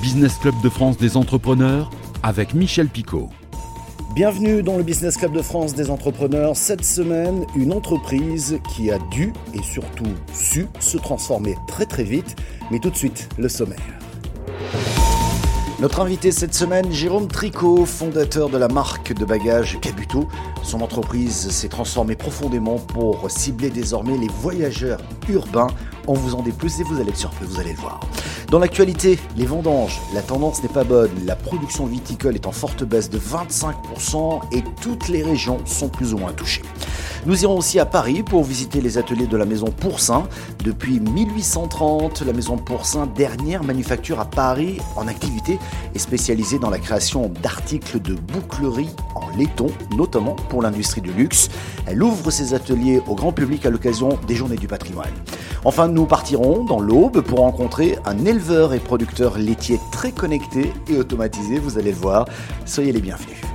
Business Club de France des entrepreneurs avec Michel Picot. Bienvenue dans le Business Club de France des entrepreneurs. Cette semaine, une entreprise qui a dû et surtout su se transformer très très vite. Mais tout de suite, le sommaire. Notre invité cette semaine, Jérôme Tricot, fondateur de la marque de bagages Cabuto. Son entreprise s'est transformée profondément pour cibler désormais les voyageurs urbains. On vous en dit plus et vous allez être surpris, vous allez le voir. Dans l'actualité, les vendanges, la tendance n'est pas bonne. La production viticole est en forte baisse de 25% et toutes les régions sont plus ou moins touchées. Nous irons aussi à Paris pour visiter les ateliers de la maison Pourcin. Depuis 1830, la maison Pourcin, dernière manufacture à Paris en activité, est spécialisée dans la création d'articles de bouclerie en laiton, notamment pour l'industrie du luxe. Elle ouvre ses ateliers au grand public à l'occasion des Journées du patrimoine. Enfin, nous partirons dans l'Aube pour rencontrer un éleveur et producteur laitier très connecté et automatisé, vous allez le voir. Soyez les bienvenus.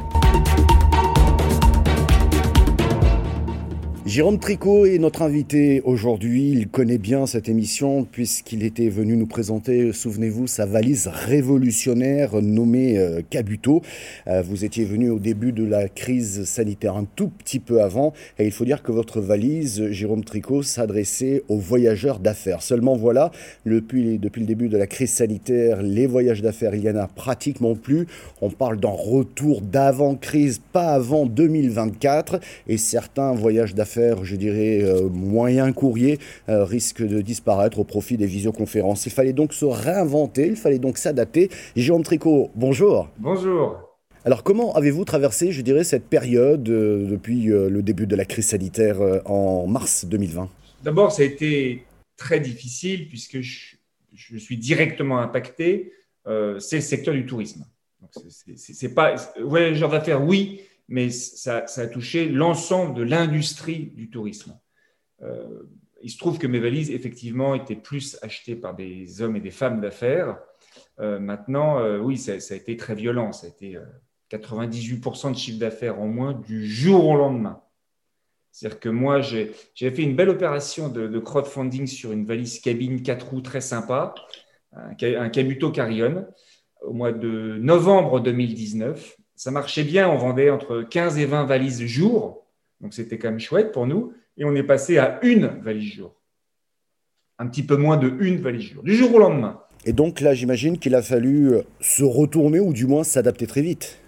Jérôme Tricot est notre invité aujourd'hui. Il connaît bien cette émission puisqu'il était venu nous présenter, souvenez-vous, sa valise révolutionnaire nommée euh, Cabuto. Euh, vous étiez venu au début de la crise sanitaire, un tout petit peu avant, et il faut dire que votre valise, Jérôme Tricot, s'adressait aux voyageurs d'affaires. Seulement voilà, depuis, le début de la crise sanitaire, les voyages d'affaires, il y en a pratiquement plus. On parle d'un retour d'avant-crise, pas avant 2024, et certains voyages d'affaires je dirais, euh, moyen courrier, euh, risque de disparaître au profit des visioconférences. Il fallait donc se réinventer, il fallait donc s'adapter. Jérôme Tricot, bonjour. Bonjour. Alors comment avez-vous traversé, je dirais, cette période euh, depuis le début de la crise sanitaire en mars 2020 D'abord, ça a été très difficile puisque je, suis directement impacté. c'est le secteur du tourisme. C'est pas voyageurs d'affaires, oui, mais ça, a touché l'ensemble de l'industrie du tourisme. Euh, il se trouve que mes valises, effectivement, étaient plus achetées par des hommes et des femmes d'affaires. Euh, maintenant, euh, oui, ça, a été très violent. Ça a été 98% de chiffre d'affaires en moins du jour au lendemain. C'est-à-dire que moi, j'ai fait une belle opération de, crowdfunding sur une valise cabine 4 roues très sympa, un, un Cabuto Carrion, au mois de novembre 2019 ça marchait bien. On vendait entre 15 et 20 valises jour. Donc, c'était quand même chouette pour nous. Et on est passé à une valise jour. Un petit peu moins de une valise jour, du jour au lendemain. Et donc là, j'imagine qu'il a fallu euh, se retourner ou du moins s'adapter très vite.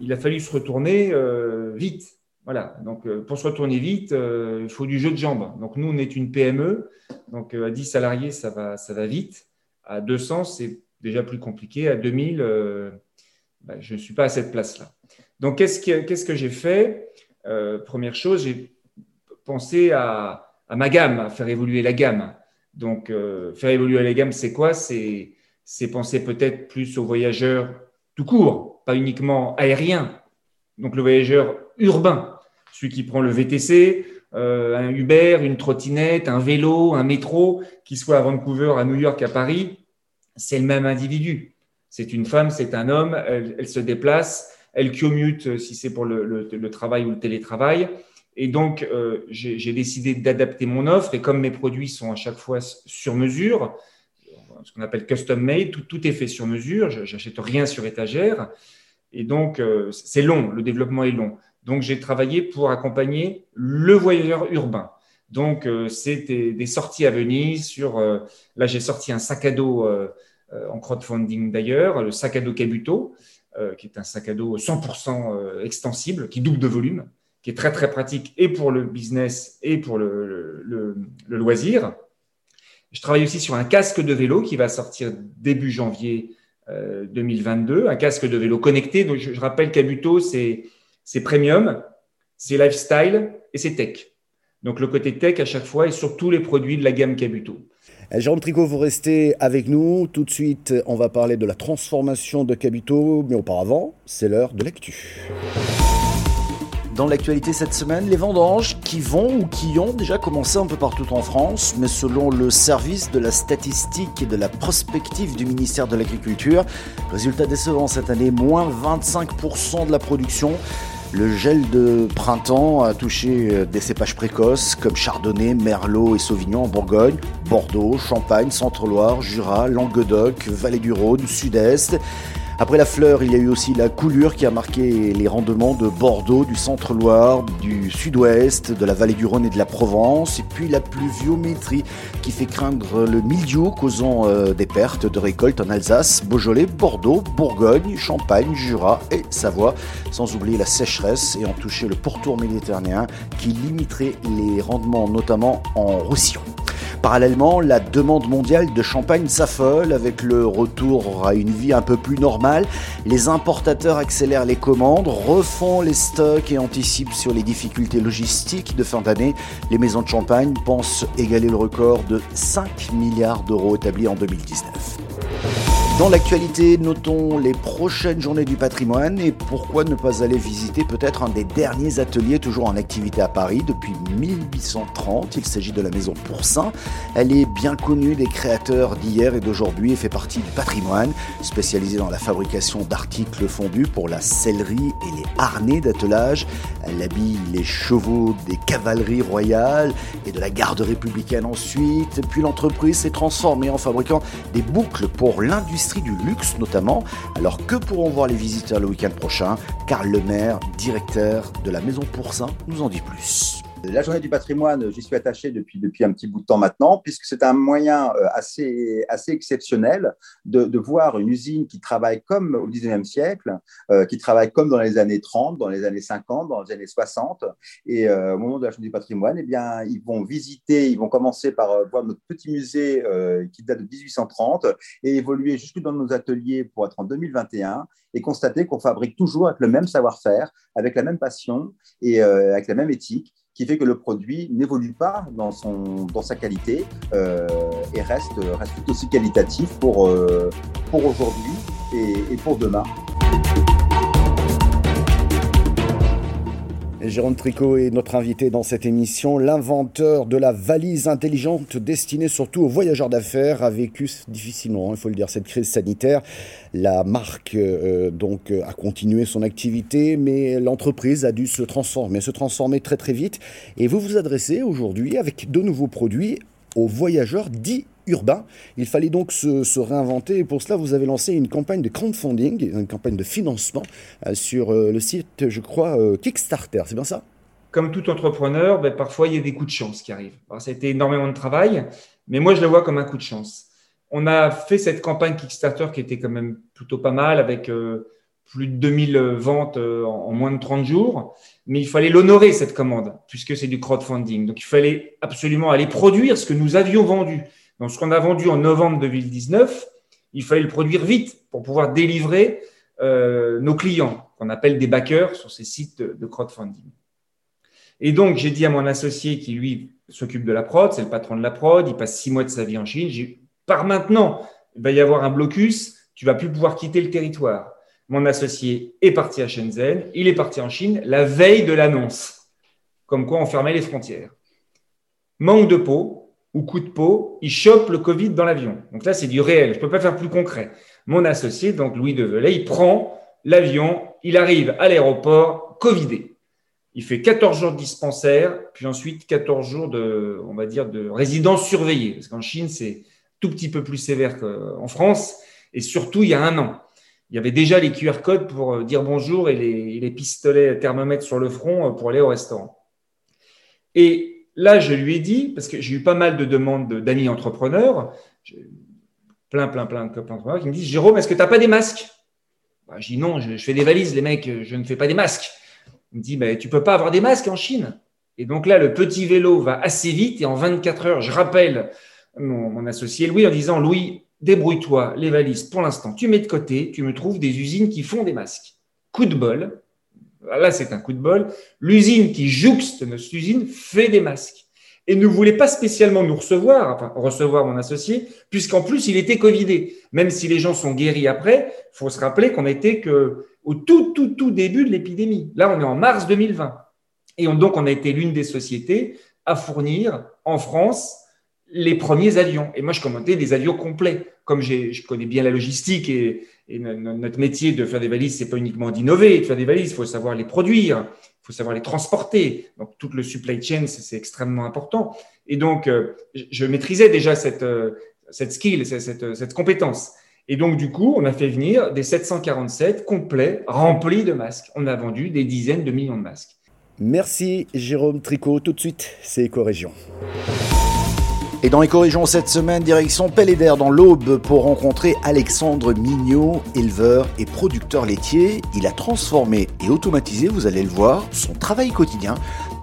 Il a fallu se retourner euh, vite. Voilà. Donc, euh, pour se retourner vite, il faut du jeu de jambes. Donc, nous, on est une PME. Donc, à 10 salariés, ça va, ça va vite. À 200, c'est déjà plus compliqué. À 2000, ben, je ne suis pas à cette place-là. Donc, qu'est-ce que, j'ai fait? Euh, Première chose, j'ai pensé à, ma gamme, à faire évoluer la gamme. Donc, euh, faire évoluer la gamme, c'est quoi? C'est, penser peut-être plus aux voyageurs tout court, pas uniquement aériens. Donc, le voyageur urbain, celui qui prend le VTC, euh, un Uber, une trottinette, un vélo, un métro, qui soit à Vancouver, à New York, à Paris, c'est le même individu. C'est une femme, c'est un homme, elle, se déplace, elle commute euh, si c'est pour le, travail ou le télétravail. Et donc, euh, j'ai décidé d'adapter mon offre. Et comme mes produits sont à chaque fois sur mesure, ce qu'on appelle custom made, tout, est fait sur mesure. J'achète rien sur étagère. Et donc, euh, c'est long, le développement est long. Donc, j'ai travaillé pour accompagner le voyageur urbain. Donc, c'était des sorties à Venise. Sur, là, j'ai sorti un sac à dos euh, en crowdfunding d'ailleurs, le sac à dos Cabuto, euh, qui est un sac à dos 100% euh, extensible, qui double de volume, qui est très très pratique et pour le business et pour le, loisir. Je travaille aussi sur un casque de vélo qui va sortir début janvier 2022, un casque de vélo connecté. Donc je, rappelle Cabuto, c'est premium, c'est lifestyle et c'est tech. Donc le côté tech à chaque fois et sur tous les produits de la gamme Cabuto. Jérôme Tricot, vous restez avec nous. Tout de suite, on va parler de la transformation de Cabito, mais auparavant, c'est l'heure de l'actu. Dans l'actualité cette semaine, les vendanges qui vont ou qui ont déjà commencé un peu partout en France, mais selon le service de la statistique et de la prospective du ministère de l'Agriculture, résultat décevant cette année, moins 25% de la production. Le gel de printemps a touché des cépages précoces comme Chardonnay, Merlot et Sauvignon en Bourgogne, Bordeaux, Champagne, Centre-Loire, Jura, Languedoc, Vallée du Rhône, Sud-Est. Après la fleur, il y a eu aussi la coulure qui a marqué les rendements de Bordeaux, du centre-Loire, du sud-ouest, de la vallée du Rhône et de la Provence, et puis la pluviométrie qui fait craindre le mildiou causant euh, des pertes de récolte en Alsace, Beaujolais, Bordeaux, Bourgogne, Champagne, Jura et Savoie, sans oublier la sécheresse et en toucher le pourtour méditerranéen qui limiterait les rendements notamment en Roussillon. Parallèlement, la demande mondiale de champagne s'affole avec le retour à une vie un peu plus normale. Les importateurs accélèrent les commandes, refont les stocks et anticipent sur les difficultés logistiques de fin d'année. Les maisons de champagne pensent égaler le record de 5 milliards d'euros établi en 2019. Dans l'actualité, notons les prochaines journées du patrimoine et pourquoi ne pas aller visiter peut-être un des derniers ateliers toujours en activité à Paris depuis 1830. Il s'agit de la maison Pourcin. Elle est bien connue des créateurs d'hier et d'aujourd'hui et fait partie du patrimoine, spécialisée dans la fabrication d'articles fondus pour la sellerie et les harnais d'attelage. Elle habille les chevaux des cavaleries royales et de la garde républicaine ensuite. Puis l'entreprise s'est transformée en fabriquant des boucles pour l'industrie du luxe notamment. Alors que pourront voir les visiteurs le week-end prochain? Carl Lemaire, directeur de la Maison Pourcin, nous en dit plus. La journée du patrimoine, j'y suis attaché depuis, depuis un petit bout de temps maintenant, puisque c'est un moyen euh, assez, assez exceptionnel de, voir une usine qui travaille comme au 19e siècle, euh, qui travaille comme dans les années 30, dans les années 50, dans les années 60. Et euh, au moment de la journée du patrimoine, eh bien, ils vont visiter, ils vont commencer par voir notre petit musée qui date de 1830 et évoluer jusque dans nos ateliers pour être en 2021 et constater qu'on fabrique toujours avec le même savoir-faire, avec la même passion et avec la même éthique qui fait que le produit n'évolue pas dans, son, dans sa qualité euh, et reste, reste tout aussi qualitatif pour, euh, pour aujourd'hui et, et pour demain. Jérôme Tricot est notre invité dans cette émission. L'inventeur de la valise intelligente destinée surtout aux voyageurs d'affaires a vécu difficilement, il faut le dire, cette crise sanitaire. La marque euh, donc a continué son activité, mais l'entreprise a dû se transformer, se transformer très très vite. Et vous vous adressez aujourd'hui avec de nouveaux produits aux voyageurs dits urbain. Il fallait donc se, réinventer pour cela, vous avez lancé une campagne de crowdfunding, une campagne de financement euh, sur euh, le site, je crois, euh, Kickstarter. C'est bien ça? Comme tout entrepreneur, ben, parfois il y a des coups de chance qui arrivent. ça a été énormément de travail, mais moi je le vois comme un coup de chance. On a fait cette campagne Kickstarter qui était quand même plutôt pas mal avec plus de 2000 ventes en moins de 30 jours, mais il fallait l'honorer cette commande puisque c'est du crowdfunding. Donc il fallait absolument aller produire ce que nous avions vendu. Donc, ce qu'on a vendu en novembre 2019, il fallait le produire vite pour pouvoir délivrer euh, nos clients, qu'on appelle des backers sur ces sites de, crowdfunding. Et donc, j'ai dit à mon associé qui, lui, s'occupe de la prod, c'est le patron de la prod, il passe six mois de sa vie en Chine, j'ai par maintenant, il va y avoir un blocus, tu vas plus pouvoir quitter le territoire. Mon associé est parti à Shenzhen, il est parti en Chine la veille de l'annonce, comme quoi on fermait les frontières. Manque de peau, ou coup de peau, il chope le Covid dans l'avion. Donc là, c'est du réel. Je ne peux pas faire plus concret. Mon associé, donc Louis Develay, il prend l'avion, il arrive à l'aéroport Covidé. Il fait 14 jours de dispensaire, puis ensuite 14 jours de, on va dire, de résidence surveillée. Parce qu'en Chine, c'est tout petit peu plus sévère qu'en France. Et surtout, il y a un an. Il y avait déjà les QR codes pour euh, dire bonjour et les, pistolets thermomètres sur le front euh, pour aller au restaurant. Et là, je lui ai dit, parce que j'ai eu pas mal de demandes d'amis entrepreneurs, plein, plein, plein de copains entrepreneurs qui me disent Jérôme, est-ce que tu n'as pas des masques? Bah, Je dis non, je, fais des valises, les mecs, je ne fais pas des masques. Il me dit bah, Tu ne peux pas avoir des masques en Chine? Et donc là, le petit vélo va assez vite et en 24 heures, je rappelle mon associé Louis en disant Louis, débrouille-toi, les valises, pour l'instant, tu mets de côté, tu me trouves des usines qui font des masques. Coup de bol, là c'est un coup de bol, l'usine qui jouxte notre usine fait des masques et ne voulait pas spécialement nous recevoir, enfin recevoir mon associé, puisqu'en plus il était covidé. Même si les gens sont guéris après, faut se rappeler qu'on était que au tout tout tout début de l'épidémie. Là, on est en mars 2020 et donc on a été l'une des sociétés à fournir en France les premiers avions. Et moi, je commentais des avions complets. Comme je connais bien la logistique et, notre métier de faire des valises, c'est pas uniquement d'innover, de faire des valises, il faut savoir les produire, il faut savoir les transporter. Donc, tout le supply chain, c'est extrêmement important. Et donc, euh, je maîtrisais déjà cette, euh, cette skill, cette, cette, compétence. Et donc, du coup, on a fait venir des 747 complets, remplis de masques. On a vendu des dizaines de millions de masques. Merci Jérôme Tricot. Tout de suite, c'est Éco-Région. Et dans Éco-Région cette semaine, direction Pellédère dans l'Aube pour rencontrer Alexandre Mignot, éleveur et producteur laitier. Il a transformé et automatisé, vous allez le voir, son travail quotidien.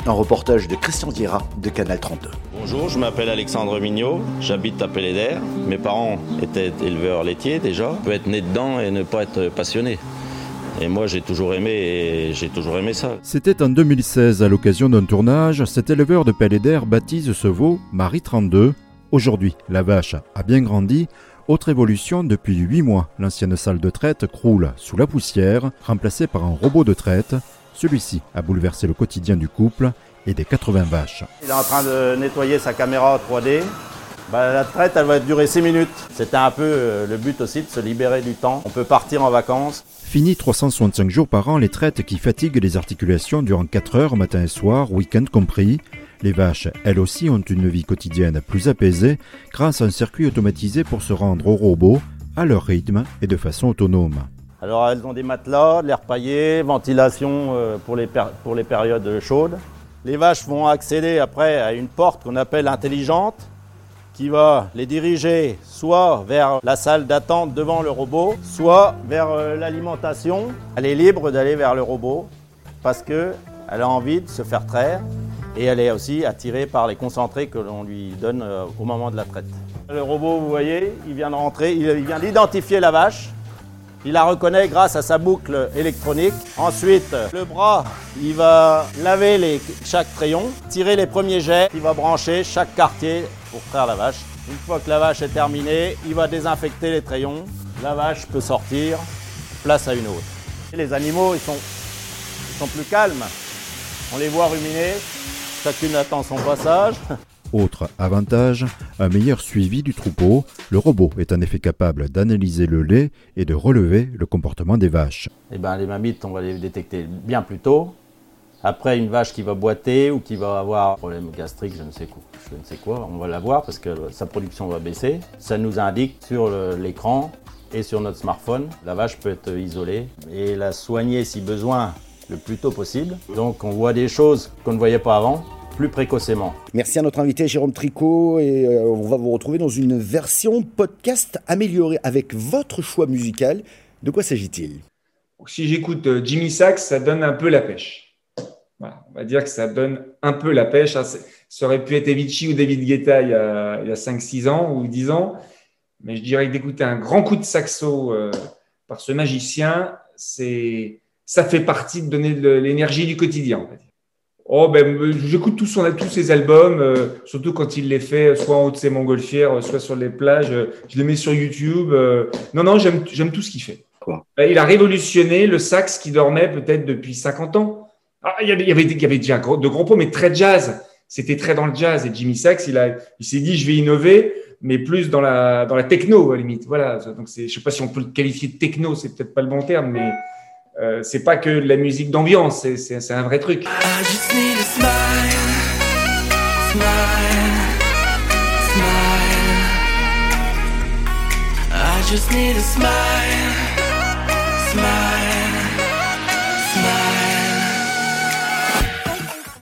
Un reportage de Christian Diera de Canal 32. Bonjour, je m'appelle Alexandre Mignot, j'habite à Pellédère. Mes parents étaient éleveurs laitiers déjà. On peut être né dedans et ne pas être passionné. Et moi, j'ai toujours aimé j'ai toujours aimé ça. C'était en 2016, à l'occasion d'un tournage, cet éleveur de Pellédère baptise ce veau Marie 32. Aujourd'hui, la vache a bien grandi. Autre évolution, depuis 8 mois, l'ancienne salle de traite croule sous la poussière, remplacée par un robot de traite. Celui-ci a bouleversé le quotidien du couple et des 80 vaches. Il est en train de nettoyer sa caméra 3D bah, la traite, elle va durer 6 minutes. C'était un peu euh, le but aussi de se libérer du temps. On peut partir en vacances. Fini 365 jours par an les traites qui fatiguent les articulations durant 4 heures matin et soir, week-end compris. Les vaches, elles aussi, ont une vie quotidienne plus apaisée grâce à un circuit automatisé pour se rendre au robot à leur rythme et de façon autonome. Alors elles ont des matelas, l'air paillé, ventilation euh, pour les périodes chaudes. Les vaches vont accéder après à une porte qu'on appelle intelligente qui va les diriger soit vers la salle d'attente devant le robot, soit vers euh, l'alimentation. Elle est libre d'aller vers le robot parce qu'elle a envie de se faire traire et elle est aussi attirée par les concentrés que l'on lui donne euh, au moment de la traite. Le robot, vous voyez, il vient de rentrer, il vient d'identifier la vache. Il la reconnaît grâce à sa boucle électronique. Ensuite, le bras, il va laver chaque crayon, tirer les premiers jets, il va brancher chaque quartier pour traire la vache. Une fois que la vache est terminée, il va désinfecter les trayons. La vache peut sortir, place à une autre. les animaux, ils sont plus calmes. On les voit ruminer, chacune attend son passage. Autre avantage, un meilleur suivi du troupeau. Le robot est en effet capable d'analyser le lait et de relever le comportement des vaches. Eh ben, les mammites, on va les détecter bien plus tôt. Après, une vache qui va boiter ou qui va avoir un problème gastrique, je ne sais quoi, je ne sais quoi on va la voir parce que sa production va baisser. Ça nous indique sur l'écran et sur notre smartphone. La vache peut être isolée et la soigner si besoin le plus tôt possible. Donc on voit des choses qu'on ne voyait pas avant plus précocement. Merci à notre invité Jérôme Tricot et euh, on va vous retrouver dans une version podcast améliorée avec votre choix musical. De quoi s'agit-il? Si j'écoute euh, Jimmy Sachs, ça donne un peu la pêche. on va dire que ça donne un peu la pêche. Ça aurait pu être Avicii ou David Guetta il y a, a 5-6 ans ou 10 ans. Mais je dirais que d'écouter un grand coup de saxo euh, par ce magicien, c'est ça fait partie de donner de l'énergie du quotidien. Oh, ben, j'écoute tous, tous ses albums, euh, surtout quand il les fait, soit en haut de ses montgolfières, soit sur les plages. je les mets sur YouTube. Euh. non, non, j'aime, j'aime tout ce qu'il fait. Ben, il a révolutionné le sax qui dormait peut-être depuis 50 ans. Ah, il, y avait, il, y avait, il y avait déjà de gros pots, mais très jazz. C'était très dans le jazz. Et Jimmy Sax, il, a, il s'est dit, je vais innover, mais plus dans la, dans la techno, à la limite. Voilà. Donc, c'est, je sais pas si on peut le qualifier de techno, c'est peut-être pas le bon terme, mais euh, c'est pas que la musique d'ambiance, c'est un vrai truc.